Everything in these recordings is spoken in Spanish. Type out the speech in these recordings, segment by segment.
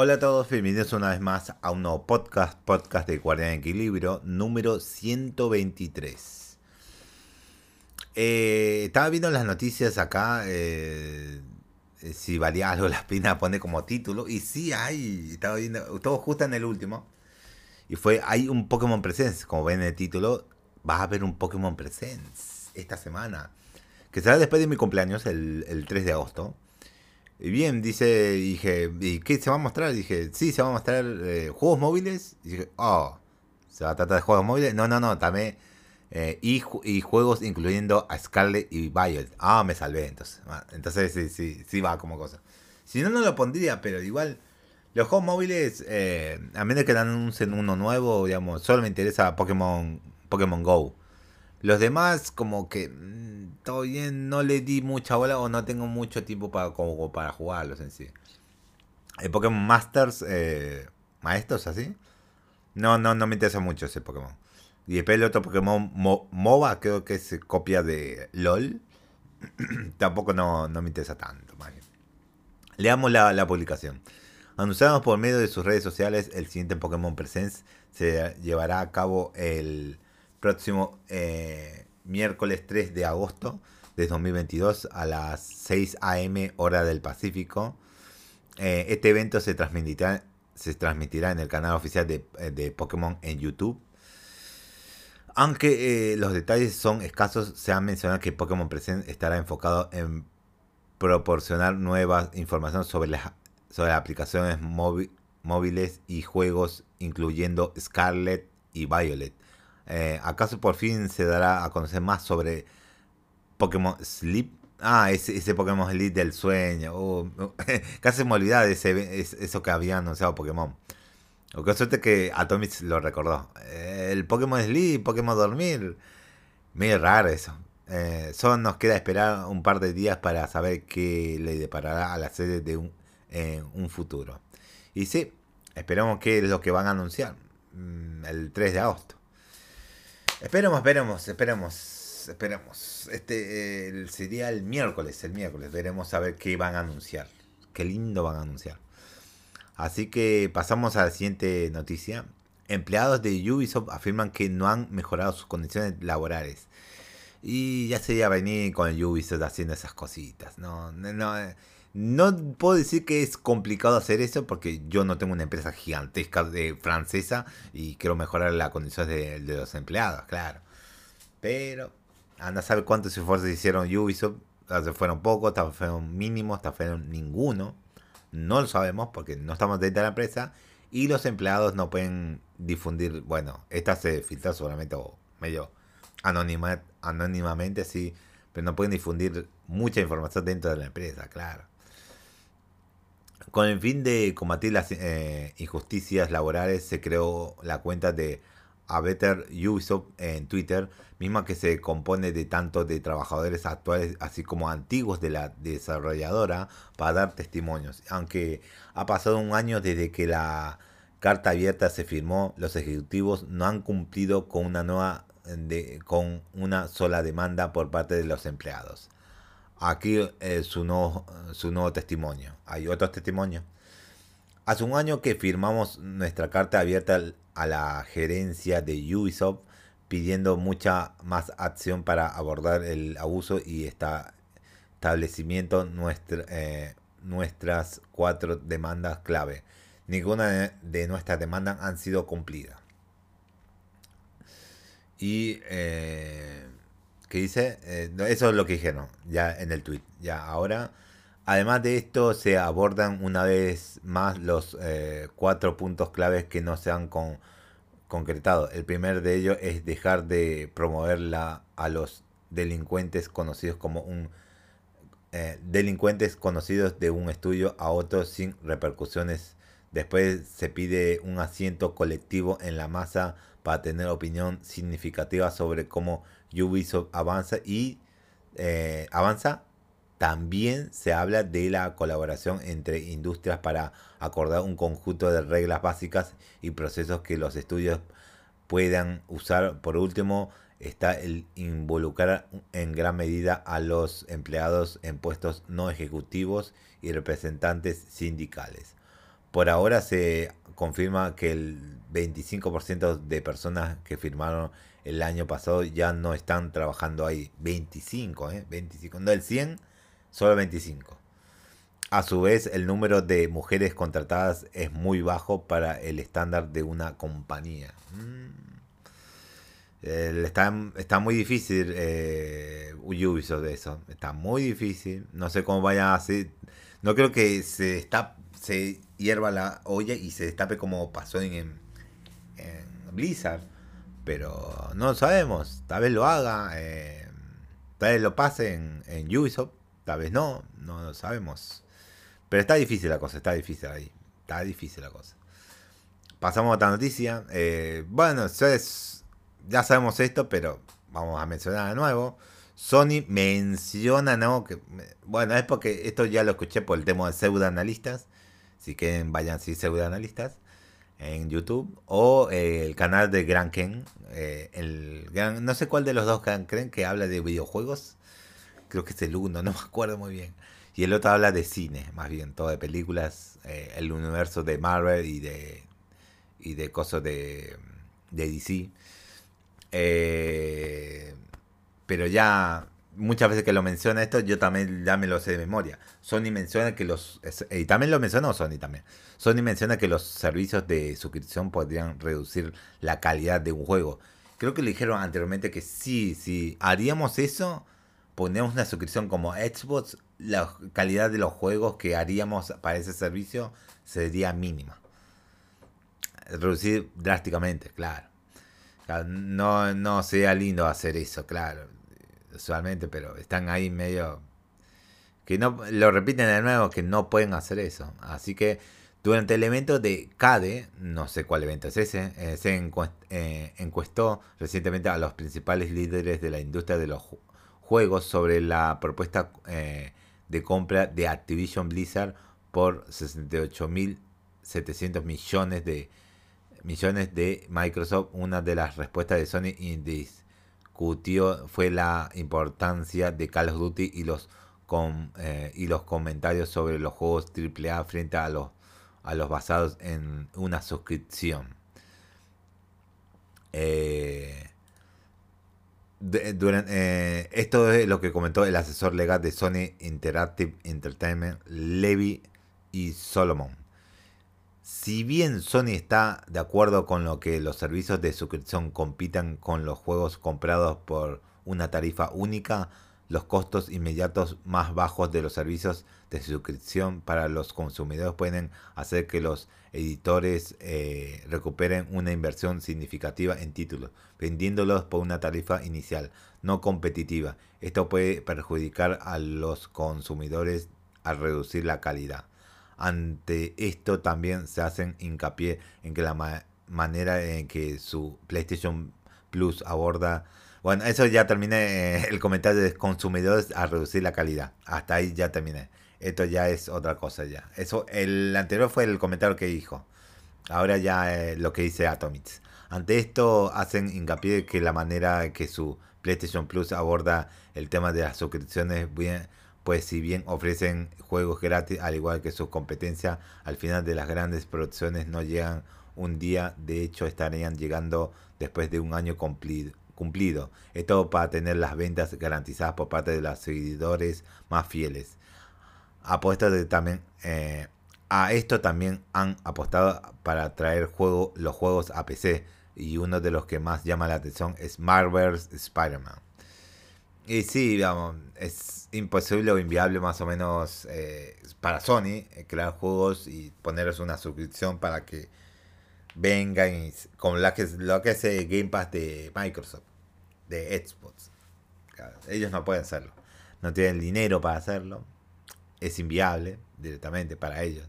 Hola a todos, bienvenidos una vez más a un nuevo podcast, podcast de Guardián Equilibrio, número 123. Eh, estaba viendo las noticias acá, eh, eh, si valía algo la pena pone como título, y sí hay, estaba viendo, todo justo en el último, y fue, hay un Pokémon Presence, como ven en el título, va a haber un Pokémon Presence esta semana, que será después de mi cumpleaños, el, el 3 de agosto. Y bien, dice, dije, ¿y qué se va a mostrar? Dije, sí, se va a mostrar eh, juegos móviles. Y dije, oh, ¿se va a tratar de juegos móviles? No, no, no, también. Eh, y, y, juegos incluyendo a Scarlet y Violet. Ah, me salvé entonces. Ah, entonces sí, sí, sí va como cosa. Si no, no lo pondría, pero igual. Los juegos móviles, eh, a menos que anuncien uno nuevo, digamos, solo me interesa Pokémon, Pokémon Go. Los demás, como que mm, todavía no le di mucha bola o no tengo mucho tiempo para, como, para jugarlos en sí. El Pokémon Masters, eh, maestros así, no, no, no me interesa mucho ese Pokémon. Y después el otro Pokémon MOBA, creo que es copia de LOL. Tampoco no, no, me interesa tanto. Leamos la, la publicación. Anunciamos por medio de sus redes sociales el siguiente Pokémon Presence se llevará a cabo el próximo eh, miércoles 3 de agosto de 2022 a las 6 a.m. hora del Pacífico. Eh, este evento se transmitirá, se transmitirá en el canal oficial de, eh, de Pokémon en YouTube. Aunque los detalles son escasos, se ha mencionado que Pokémon Present estará enfocado en proporcionar nuevas información sobre las, sobre aplicaciones móviles y juegos, incluyendo Scarlet y Violet eh, ¿Acaso por fin se dará a conocer más sobre Pokémon Sleep? Ah, ese, Pokémon Sleep del sueño. Oh, casi me olvidaba de ese, eso que había anunciado Pokémon. O que suerte que Atomic lo recordó. Eh, el Pokémon Sleep, Pokémon Dormir. Medio raro eso. Eh, solo nos queda esperar un par de días para saber qué le deparará a la sede de un futuro. Y sí, esperamos que es lo que van a anunciar mm, el 3 de agosto. Esperemos, esperemos, esperemos, esperemos. Este sería el miércoles, el miércoles. Veremos a ver qué van a anunciar. Qué lindo van a anunciar. Así que pasamos a la siguiente noticia. Empleados de Ubisoft afirman que no han mejorado sus condiciones laborales. Y ya sería venir con el Ubisoft haciendo esas cositas. No, no, no puedo decir que es complicado hacer eso porque yo no tengo una empresa gigantesca de francesa y quiero mejorar las condiciones de, los empleados, claro. Pero anda a saber cuántos esfuerzos hicieron Ubisoft. Fueron pocos, tal fueron mínimos, tal fueron ninguno. No lo sabemos porque no estamos dentro de la empresa y los empleados no pueden difundir. Bueno, esta se filtra solamente o medio anónima, anónimamente, sí, pero no pueden difundir mucha información dentro de la empresa, claro. Con el fin de combatir las eh, injusticias laborales, se creó la cuenta de A Better Ubisoft en Twitter, misma que se compone de tanto de trabajadores actuales así como antiguos de la desarrolladora para dar testimonios. Aunque ha pasado un año desde que la carta abierta se firmó, los ejecutivos no han cumplido con una nueva con una sola demanda por parte de los empleados. Aquí eh, su, nuevo, su nuevo testimonio. Hay otros testimonios. Hace un año que firmamos nuestra carta abierta a la gerencia de Ubisoft pidiendo mucha más acción para abordar el abuso y esta establecimiento nuestra, eh, nuestras cuatro demandas clave. Ninguna de nuestras demandas han sido cumplidas. Y eh, que dice, eh, eso es lo que dijeron ya en el tweet. Ya ahora, además de esto, se abordan una vez más los eh, cuatro puntos claves que no se han con, concretado. El primer de ellos es dejar de promoverla a los delincuentes conocidos como un eh, delincuentes conocidos de un estudio a otro sin repercusiones. Después se pide un asiento colectivo en la masa para tener opinión significativa sobre cómo Ubisoft avanza y eh, avanza. También se habla de la colaboración entre industrias para acordar un conjunto de reglas básicas y procesos que los estudios puedan usar. Por último, está el involucrar en gran medida a los empleados en puestos no ejecutivos y representantes sindicales. por ahora se confirma que el 25% de personas que firmaron el año pasado ya no están trabajando ahí. 25, ¿eh? 25. No el 100, solo 25. A su vez, el número de mujeres contratadas es muy bajo para el estándar de una compañía. Mm. está, está, muy difícil eh, Ubisoft de eso. Está muy difícil. No sé cómo vaya a ser. No creo que se está se hierva la olla y se destape como pasó en Blizzard. Pero no lo sabemos. Tal vez lo haga. Eh, tal vez lo pase en, en Ubisoft. Tal vez no. No lo sabemos. Pero está difícil la cosa. Está difícil ahí. Está difícil la cosa. Pasamos a otra noticia. Eh, bueno, es, ya sabemos esto, pero vamos a mencionar de nuevo. Sony menciona, ¿no? Que, bueno, es porque esto ya lo escuché por el tema de pseudoanalistas. Si quieren, vayan si pseudoanalistas en YouTube o eh, el canal de Gran Ken. Eh, el gran, no sé cuál de los dos creen que habla de videojuegos. Creo que es el uno, no me acuerdo muy bien. Y el otro habla de cine, más bien, todo de películas, eh, el universo de Marvel y de y de cosas de, de DC. pero ya muchas veces que lo menciona esto, yo también ya me lo sé de memoria. Sony menciona que los. Y también lo mencionó Sony también. Sony menciona que los servicios de suscripción podrían reducir la calidad de un juego. Creo que le dijeron anteriormente que sí, si haríamos eso, ponemos una suscripción como Xbox, la calidad de los juegos que haríamos para ese servicio sería mínima. Reducir drásticamente, claro. No, no sería lindo hacer eso, claro usualmente, pero están ahí medio que no lo repiten de nuevo que no pueden hacer eso. Así que durante el evento de CADE, no sé cuál evento es ese, eh, se eh, encuestó recientemente a los principales líderes de la industria de los juegos sobre la propuesta eh, de compra de Activision Blizzard por 68.700 millones de millones de Microsoft. Una de las respuestas de Sony Indies fue la importancia de Call of Duty y los, con, eh, y los comentarios sobre los juegos AAA frente a los, a los basados en una suscripción. Eh, eh, esto es lo que comentó el asesor legal de Sony Interactive Entertainment, Levi y Solomon. Si bien Sony está de acuerdo con lo que los servicios de suscripción compitan con los juegos comprados por una tarifa única, los costos inmediatos más bajos de los servicios de suscripción para los consumidores pueden hacer que los editores eh, recuperen una inversión significativa en títulos, vendiéndolos por una tarifa inicial no competitiva. Esto puede perjudicar a los consumidores al reducir la calidad. Ante esto también se hacen hincapié en que la manera en que su PlayStation Plus aborda... Bueno, eso ya terminé eh, el comentario de consumidores a reducir la calidad. Hasta ahí ya terminé. Esto ya es otra cosa ya. Eso, el anterior fue el comentario que dijo. Ahora ya eh, lo que dice Atomics. Ante esto hacen hincapié que la manera que su PlayStation Plus aborda el tema de las suscripciones bien, pues si bien ofrecen juegos gratis, al igual que sus competencias, al final de las grandes producciones no llegan un día, de hecho estarían llegando después de un año cumplido. Esto para tener las ventas garantizadas por parte de los seguidores más fieles. Apuestas también eh, a esto también han apostado para traer juego, los juegos a PC y uno de los que más llama la atención es Marvel's Spider-Man. Y sí, digamos, es imposible o inviable más o menos eh, para Sony eh, crear juegos y ponerles una suscripción para que vengan y, con la que, lo que hace Game Pass de Microsoft, de Xbox. ellos no pueden hacerlo. No tienen dinero para hacerlo. Es inviable directamente para ellos.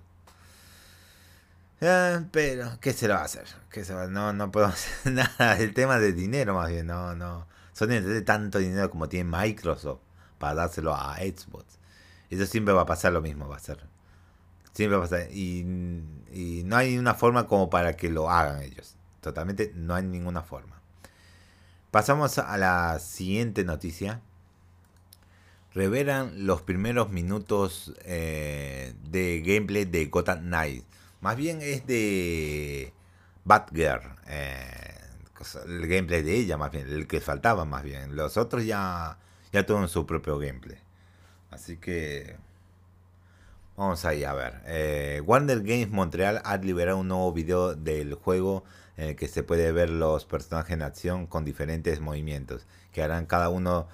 Eh, pero, ¿qué se lo va a hacer? ¿Qué se No, no puedo hacer nada. El tema de dinero más bien, no, no Sony tiene tanto dinero como tiene Microsoft para dárselo a Xbox. Eso siempre va a pasar lo mismo, va a ser. Siempre va a pasar. Y, no hay una forma como para que lo hagan ellos. Totalmente no hay ninguna forma. Pasamos a la siguiente noticia. Revelan los primeros minutos eh, de gameplay de Gotham Knight. Más bien es de Batgirl. Eh, el gameplay de ella, más bien. El que faltaba, más bien. Los otros ya, ya tuvieron su propio gameplay. Así que. Vamos ahí a ver. Eh, Warner Games Montreal ha liberado un nuevo video del juego en el que se puede ver los personajes en acción con diferentes movimientos que harán cada uno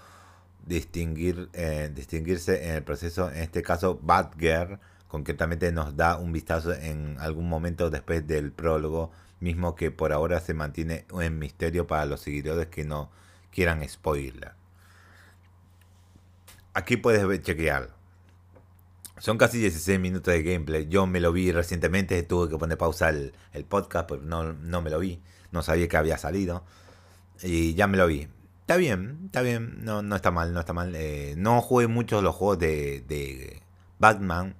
distinguir, eh, distinguirse en el proceso. En este caso, Batgirl concretamente nos da un vistazo en algún momento después del prólogo, mismo que por ahora se mantiene en misterio para los seguidores que no quieran spoiler. Aquí puedes chequear. Son casi 16 minutos de gameplay. Yo me lo vi recientemente, tuve que poner pausa el, podcast, pero no, no me lo vi. No sabía que había salido. Y ya me lo vi. Está bien, está bien, no, no está mal, no está mal. Eh, no jugué muchos los juegos de, de Batman.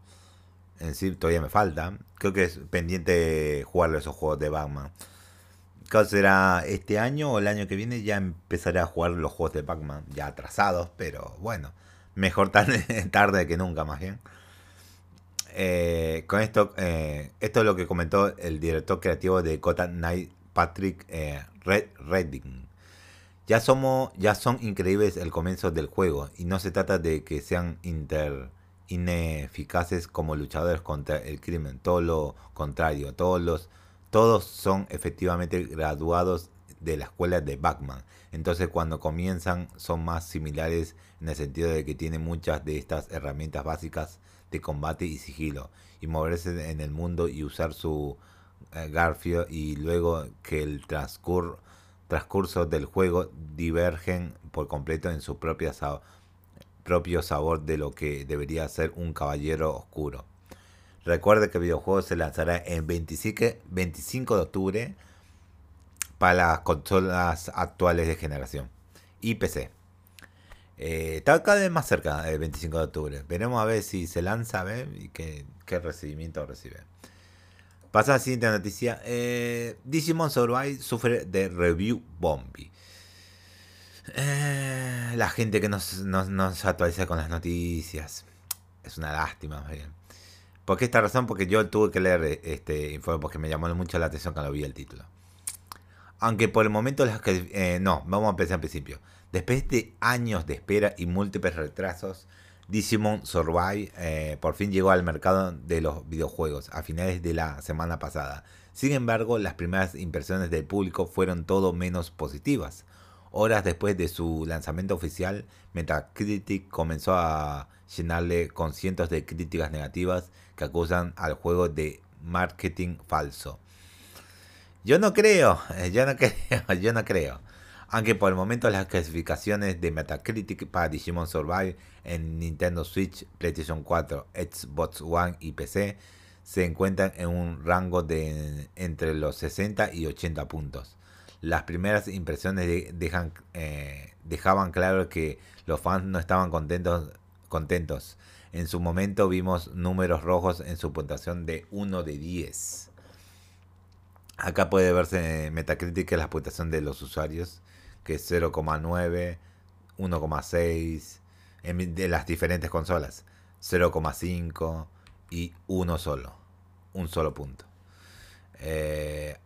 En sí, todavía me falta. Creo que es pendiente jugar esos juegos de Batman. Creo será este año o el año que viene ya empezaré a jugar los juegos de Batman. Ya atrasados, pero bueno. Mejor tarde, que nunca, más bien. Eh, con esto, eh, esto es lo que comentó el director creativo de Gotham Knight, Patrick Red, Redding. Ya, somos, ya son increíbles el comienzo del juego y no se trata de que sean inter, ineficaces como luchadores contra el crimen, todo lo contrario, todos, los, todos son efectivamente graduados de la escuela de Batman. Entonces cuando comienzan son más similares en el sentido de que tienen muchas de estas herramientas básicas de combate y sigilo y moverse en el mundo y usar su eh, garfio y luego que el transcurso transcurso del juego divergen por completo en su propia propio sabor de lo que debería ser un caballero oscuro. Recuerde que el videojuego se lanzará el 25, de octubre para las consolas actuales de generación y PC. Eh, está cada vez más cerca del 25 de octubre. Veremos a ver si se lanza ver y qué, qué recibimiento recibe. Pasa a la siguiente noticia. Eh, Digimon Survive sufre de review bombi. Eh, la gente que nos, nos, actualiza con las noticias. Es una lástima, bien. ¿Por qué esta razón? Porque yo tuve que leer este informe porque me llamó mucho la atención cuando vi el título. Aunque por el momento las que... Eh, no, vamos a empezar al principio. Después de años de espera y múltiples retrasos, Digimon Survive eh, por fin llegó al mercado de los videojuegos a finales de la semana pasada. Sin embargo, las primeras impresiones del público fueron todo menos positivas. Horas después de su lanzamiento oficial, Metacritic comenzó a llenarle con cientos de críticas negativas que acusan al juego de marketing falso. Yo no creo, yo no creo, yo no creo. Aunque por el momento las clasificaciones de Metacritic para Digimon Survive en Nintendo Switch, PlayStation 4, Xbox One y PC se encuentran en un rango de entre los 60 y 80 puntos. Las primeras impresiones dejan, eh, dejaban claro que los fans no estaban contentos, contentos. En su momento vimos números rojos en su puntuación de 1 de 10. Acá puede verse Metacritic la puntuación de los usuarios que es 0,9, 1,6 de las diferentes consolas, 0,5 y uno solo, un solo punto. Eh,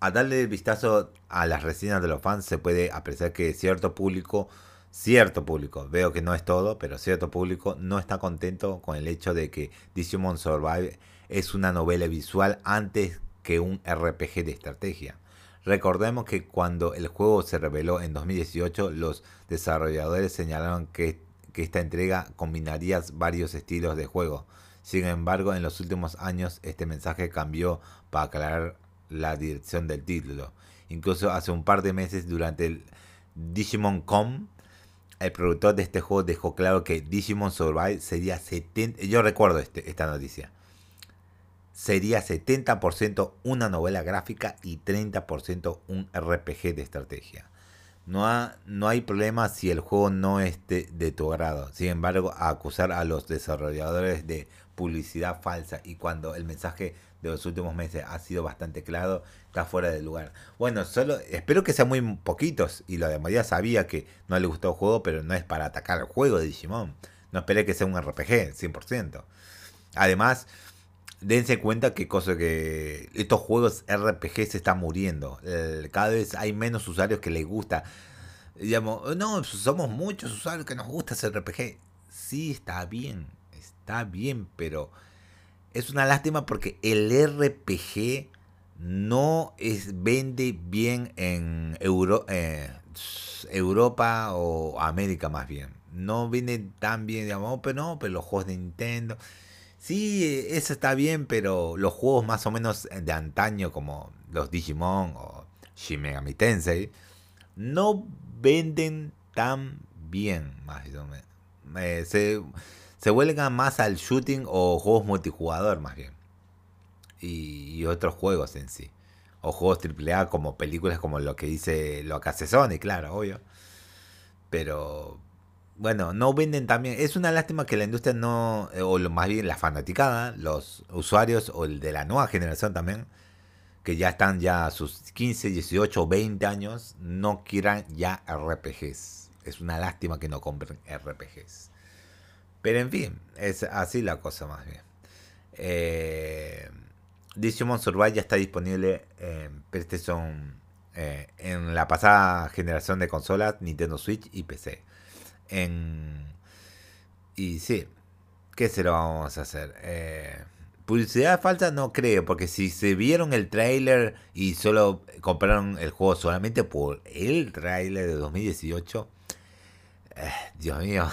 a darle vistazo a las reseñas de los fans se puede apreciar que cierto público, cierto público, veo que no es todo, pero cierto público no está contento con el hecho de que Digimon Survive es una novela visual antes que un RPG de estrategia. Recordemos que cuando el juego se reveló en 2018, los desarrolladores señalaron que, esta entrega combinaría varios estilos de juego. Sin embargo, en los últimos años este mensaje cambió para aclarar la dirección del título. Incluso hace un par de meses durante el Digimon Com, el productor de este juego dejó claro que Digimon Survive sería 70... Yo recuerdo este, esta noticia sería 70% una novela gráfica y 30% un RPG de estrategia. No, no, hay problema si el juego no es de, tu agrado. Sin embargo, acusar a los desarrolladores de publicidad falsa y cuando el mensaje de los últimos meses ha sido bastante claro, está fuera de lugar. Bueno, solo espero que sean muy poquitos y la mayoría sabía que no le gustó el juego, pero no es para atacar el juego de Digimon. No esperé que sea un RPG, 100%. Además, dense cuenta que cosa que estos juegos RPG se están muriendo. cada vez hay menos usuarios que les gusta. Digamos, no, somos muchos usuarios que nos gusta ese RPG. Sí, está bien, está bien, pero es una lástima porque el RPG no es, vende bien en Euro, eh, Europa o América más bien. No vende tan bien, digamos, pero no, pero los juegos de Nintendo. Sí, eso está bien, pero los juegos más o menos de antaño como los Digimon o Shin Tensei no venden tan bien, más o menos. Eh, se vuelcan más al shooting o juegos multijugador más bien. Y, otros juegos en sí. O juegos AAA como películas como lo que dice lo que Sony, claro, obvio. Pero bueno, no venden también. Es una lástima que la industria no, o más bien la fanaticada, los usuarios o el de la nueva generación también, que ya están ya a sus 15, 18 o 20 años, no quieran ya RPGs. Es una lástima que no compren RPGs. Pero en fin, es así la cosa más bien. Eh, Digimon Survive ya está disponible en PlayStation eh, en la pasada generación de consolas, Nintendo Switch y PC. Y sí, ¿qué se lo vamos a hacer? Eh, publicidad falsa no creo, porque si se vieron el trailer y solo compraron el juego solamente por el trailer de 2018, eh, Dios mío.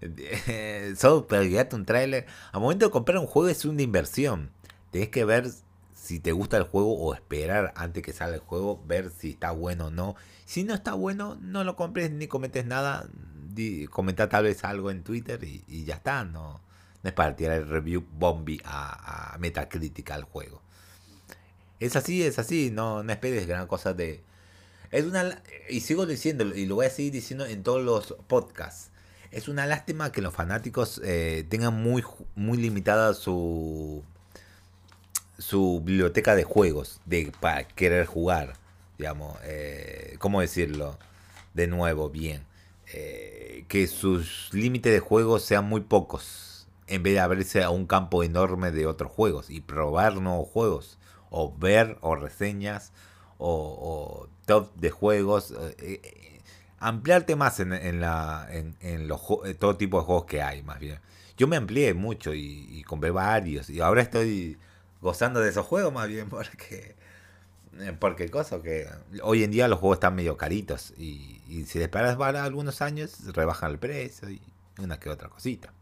solo pegarte un trailer. Al momento de comprar un juego es una inversión. Tenés que ver si te gusta el juego o esperar antes que salga el juego, ver si está bueno o no. Si no está bueno, no lo compres ni comentes nada. comenta tal vez algo en Twitter y, ya está. No, no es para tirar el review bombi a, a Metacritic al juego. Es así, es así. No, no esperes gran cosa de. Es una. Y sigo diciendo, y lo voy a seguir diciendo en todos los podcasts. Es una lástima que los fanáticos eh, tengan muy, muy limitada su su biblioteca de juegos de para querer jugar, digamos, eh, ¿cómo decirlo? De nuevo, bien. Eh, que sus límites de juegos sean muy pocos, en vez de abrirse a un campo enorme de otros juegos y probar nuevos juegos, o ver o reseñas, o, top de juegos, eh, eh, ampliarte más en, en la, en, en los, todo tipo de juegos que hay, más bien. Yo me amplié mucho y, compré varios, y ahora estoy gozando de esos juegos más bien porque eh, porque cosa que hoy en día los juegos están medio caritos y, y si esperas para algunos años rebajan el precio y una que otra cosita.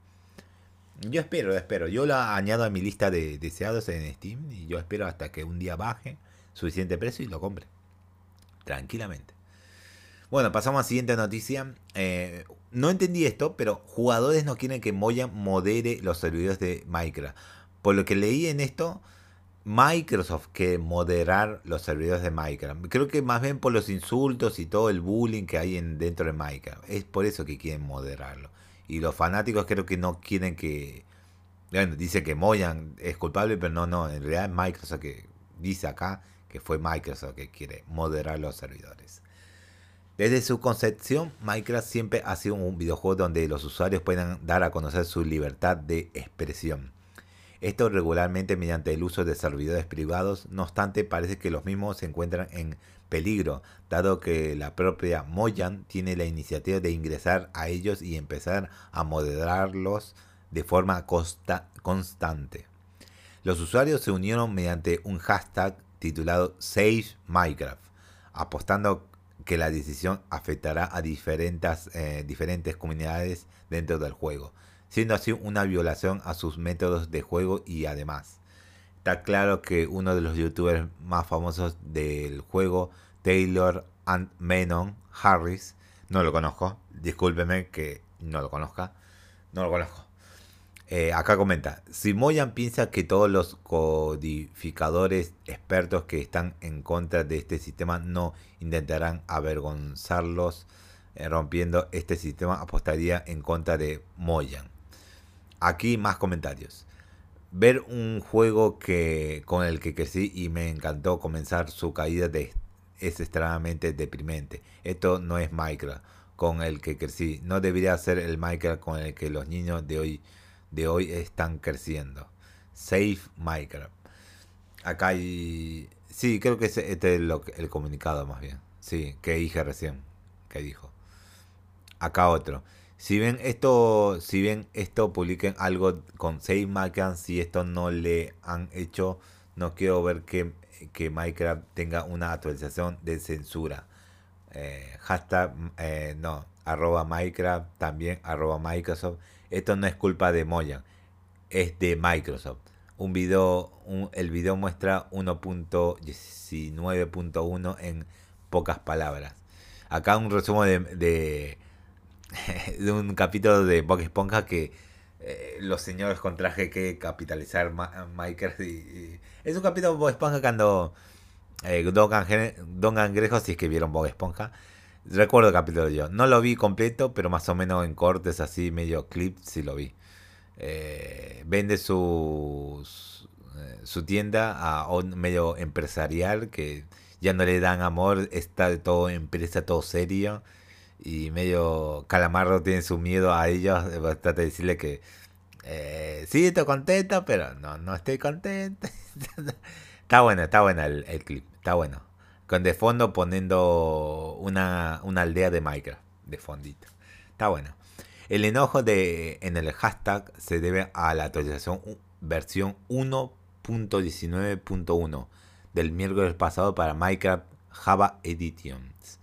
Yo espero espero. Yo la añado a mi lista de deseados en Steam y yo espero hasta que un día baje suficiente precio y lo compre tranquilamente bueno pasamos a la siguiente noticia eh, no entendí esto pero jugadores no quieren que Moya modere los servidores de Minecraft por lo que leí en esto, Microsoft que moderar los servidores de Minecraft. Creo que más bien por los insultos y todo el bullying que hay en, dentro de Minecraft. Es por eso que quieren moderarlo. Y los fanáticos creo que no quieren que... Bueno, dice que Moyan es culpable, pero no, no. En realidad es Microsoft que dice acá que fue Microsoft que quiere moderar los servidores. Desde su concepción, Minecraft siempre ha sido un videojuego donde los usuarios puedan dar a conocer su libertad de expresión esto regularmente mediante el uso de servidores privados, no obstante parece que los mismos se encuentran en peligro, dado que la propia Mojang tiene la iniciativa de ingresar a ellos y empezar a moderarlos de forma constante. Los usuarios se unieron mediante un hashtag titulado Save Minecraft, apostando que la decisión afectará a diferentes, eh, diferentes comunidades dentro del juego siendo así una violación a sus métodos de juego y además. Está claro que uno de los youtubers más famosos del juego, Taylor and Menon Harris, no lo conozco, discúlpeme que no lo conozca, no lo conozco. Eh, acá comenta, si Moyan piensa que todos los codificadores expertos que están en contra de este sistema no intentarán avergonzarlos eh, rompiendo este sistema, apostaría en contra de Moyan. Aquí más comentarios. Ver un juego que con el que crecí y me encantó comenzar su caída es extremadamente deprimente. Esto no es Minecraft con el que crecí. No debería ser el Minecraft con el que los niños de hoy, de hoy están creciendo. Save Minecraft. Acá hay... Sí, creo que este es el comunicado más bien. Sí, que dije recién. Que dijo. Acá otro. Si ven esto, si ven esto, publiquen algo con Save Minecraft. Si esto no le han hecho, no quiero ver que, que Minecraft tenga una actualización de censura. Eh, hashtag, eh, no, arroba Minecraft, también arroba Microsoft. Esto no es culpa de Moyan, es de Microsoft. Un video, el video muestra 1.19.1 en pocas palabras. Acá un resumen de, un capítulo de Bob Esponja que eh, los señores con traje que capitalizar Minecraft. Y, es un capítulo de Bob Esponja cuando eh, Don, Angrejo, si es que vieron Bob Esponja. Recuerdo el capítulo yo. No lo vi completo, pero más o menos en cortes así, medio clip, sí lo vi. Eh, vende su, eh, su tienda a un medio empresarial que ya no le dan amor, está todo empresa, todo serio. Y medio calamarro tiene su miedo a ellos. Trata de decirle que eh, sí, estoy contento, pero no, no estoy contento. está bueno, está bueno el clip, está bueno. Con de fondo poniendo una, una aldea de Minecraft, de fondito. Está bueno. El enojo de, en el hashtag se debe a la actualización versión 1.19.1 del miércoles pasado para Minecraft Java Editions.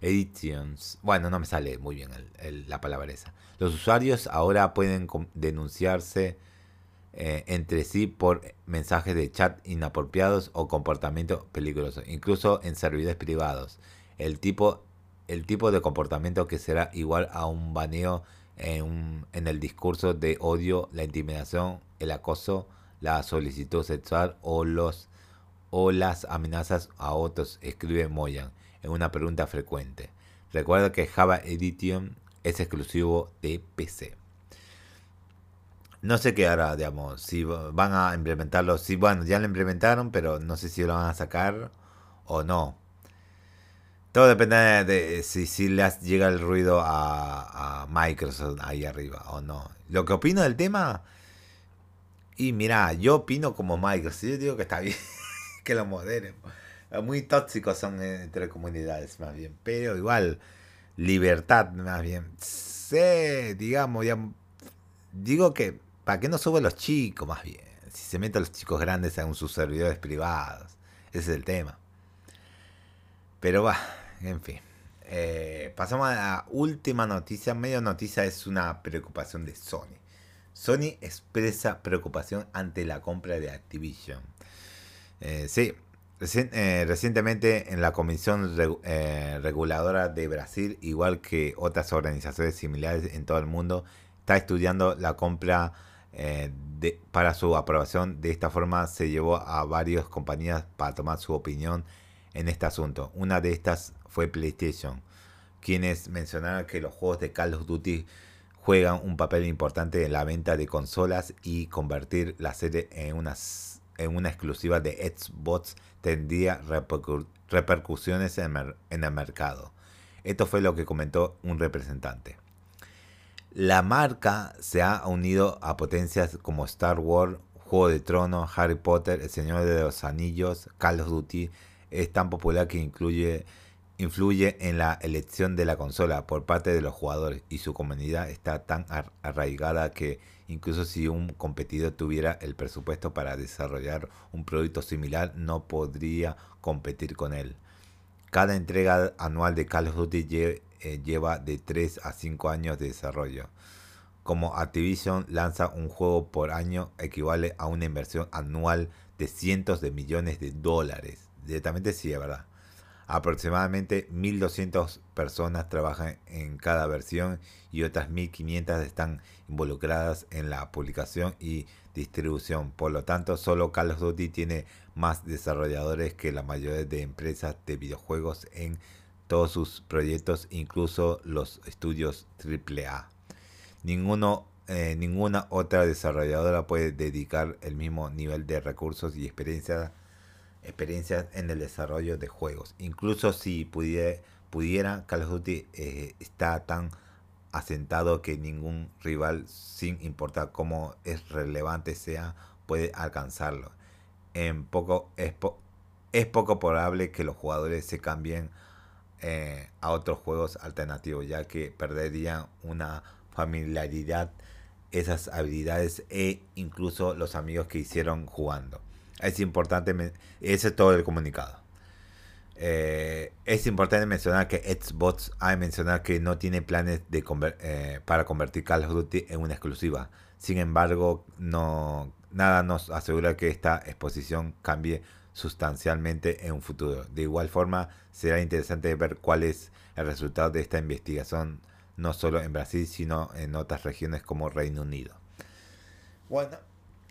Editions. Bueno, no me sale muy bien la palabra esa. Los usuarios ahora pueden denunciarse eh, entre sí por mensajes de chat inapropiados o comportamiento peligroso, incluso en servidores privados. El tipo, el tipo de comportamiento que será igual a un baneo en, en el discurso de odio, la intimidación, el acoso, la solicitud sexual o los o las amenazas a otros, escribe Moyan en una pregunta frecuente. Recuerda que Java Edition es exclusivo de PC. No sé qué hará, digamos, si van a implementarlo, si bueno, ya lo implementaron, pero no sé si lo van a sacar o no. Todo depende de si, si les llega el ruido a, Microsoft ahí arriba o no. Lo que opino del tema, y mira, yo opino como Microsoft, yo digo que está bien que lo moderen. Muy tóxicos son entre comunidades más bien, pero igual, libertad más bien. Sí, digamos, ya, digo que ¿Para qué no suben los chicos más bien? Si se meten los chicos grandes en sus servidores privados. Ese es el tema. Pero va, en fin. Eh, pasamos a la última noticia. Medio noticia es una preocupación de Sony. Sony expresa preocupación ante la compra de Activision. Eh, sí, eh, recientemente en la Comisión Reguladora de Brasil, igual que otras organizaciones similares en todo el mundo, está estudiando la compra eh, para su aprobación. De esta forma se llevó a varias compañías para tomar su opinión en este asunto. Una de estas fue PlayStation, quienes mencionaron que los juegos de Call of Duty juegan un papel importante en la venta de consolas y convertir la serie en una exclusiva de Xbox tendría repercusiones en el mercado. Esto fue lo que comentó un representante. La marca se ha unido a potencias como Star Wars, Juego de Tronos, Harry Potter, El Señor de los Anillos, Call of Duty. Es tan popular que incluye, influye en la elección de la consola por parte de los jugadores y su comunidad está tan arraigada que incluso si un competidor tuviera el presupuesto para desarrollar un producto similar no podría competir con él. Cada entrega anual de Call of Duty eh, lleva de 3 a 5 años de desarrollo. Como Activision lanza un juego por año equivale a una inversión anual de cientos de millones de dólares. Directamente sí, es verdad. Aproximadamente 1.200 personas trabajan en cada versión y otras 1.500 están involucradas en la publicación y distribución. Por lo tanto, solo Call of Duty tiene más desarrolladores que la mayoría de empresas de videojuegos en todos sus proyectos, incluso los estudios AAA. Ninguno, eh, ninguna otra desarrolladora puede dedicar el mismo nivel de recursos y experiencia, experiencias en el desarrollo de juegos. Incluso si pudiera, pudiera Call of Duty eh, está tan asentado que ningún rival, sin importar cómo es relevante sea, puede alcanzarlo. En poco, es, es poco probable que los jugadores se cambien eh, a otros juegos alternativos, ya que perderían una familiaridad, esas habilidades e incluso los amigos que hicieron jugando. Es importante, ese es todo el comunicado. Eh, es importante mencionar que Xbox ha mencionado que no tiene planes de eh, para convertir Call of Duty en una exclusiva. Sin embargo, no, nada nos asegura que esta exposición cambie sustancialmente en un futuro. De igual forma, será interesante ver cuál es el resultado de esta investigación, no solo en Brasil, sino en otras regiones como Reino Unido. Bueno,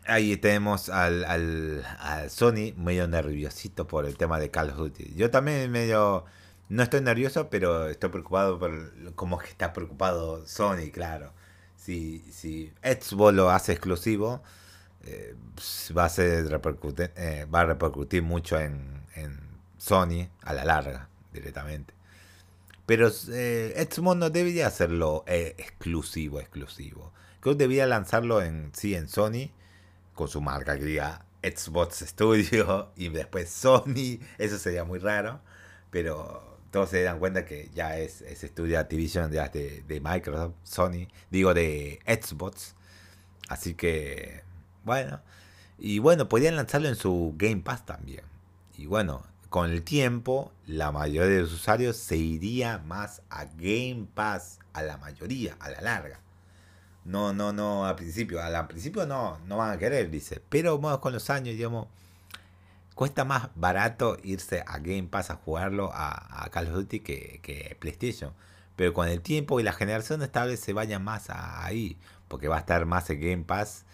ahí tenemos al, al, Sony medio nerviosito por el tema de Call of Duty. Yo también medio... No estoy nervioso, pero estoy preocupado por cómo está preocupado Sony, claro. Si, si Xbox lo hace exclusivo, eh, va, a ser eh, va a repercutir mucho en, Sony a la larga, directamente. Pero eh, Xbox no debería hacerlo eh, exclusivo, exclusivo. Creo que debería lanzarlo en sí en Sony con su marca que diga Xbox Studio y después Sony. Eso sería muy raro. Pero todos se dan cuenta que ya es, es Studio Activision de Microsoft, Sony, digo de Xbox. Así que, bueno. Y bueno, podían lanzarlo en su Game Pass también. Y bueno, con el tiempo, la mayoría de los usuarios se iría más a Game Pass, a la mayoría, a la larga. No, no, no, al principio. Al principio no, no van a querer, dice. Pero con los años, digamos, cuesta más barato irse a Game Pass a jugarlo a, Call of Duty que, PlayStation. Pero con el tiempo y la generación vez se vaya más ahí. Porque va a estar más en Game Pass.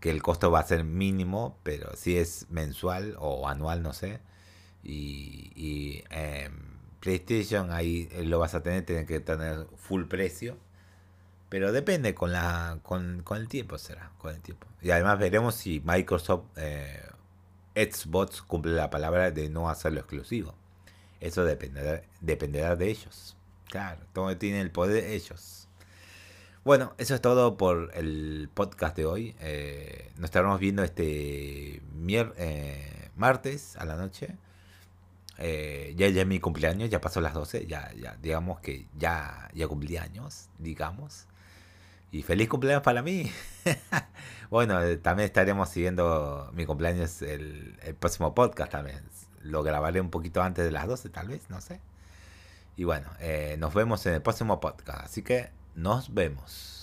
Que el costo va a ser mínimo. Pero si es mensual o anual, no sé. Y, y PlayStation ahí lo vas a tener, tiene que tener full precio pero depende con la con, el tiempo será, con el tiempo. Y además veremos si Microsoft eh, Xbox cumple la palabra de no hacerlo exclusivo. Eso dependerá, dependerá de ellos. Claro, todo tiene el poder ellos. Bueno, eso es todo por el podcast de hoy. Eh, nos estaremos viendo este eh, martes a la noche. Eh, ya, ya es mi cumpleaños, ya pasó las 12, ya, ya, digamos que ya, ya cumplí años, digamos. Y feliz cumpleaños para mí. bueno, también estaremos siguiendo mi cumpleaños el, el, próximo podcast también. Lo grabaré un poquito antes de las 12 tal vez, no sé. Y bueno, nos vemos en el próximo podcast. Así que nos vemos.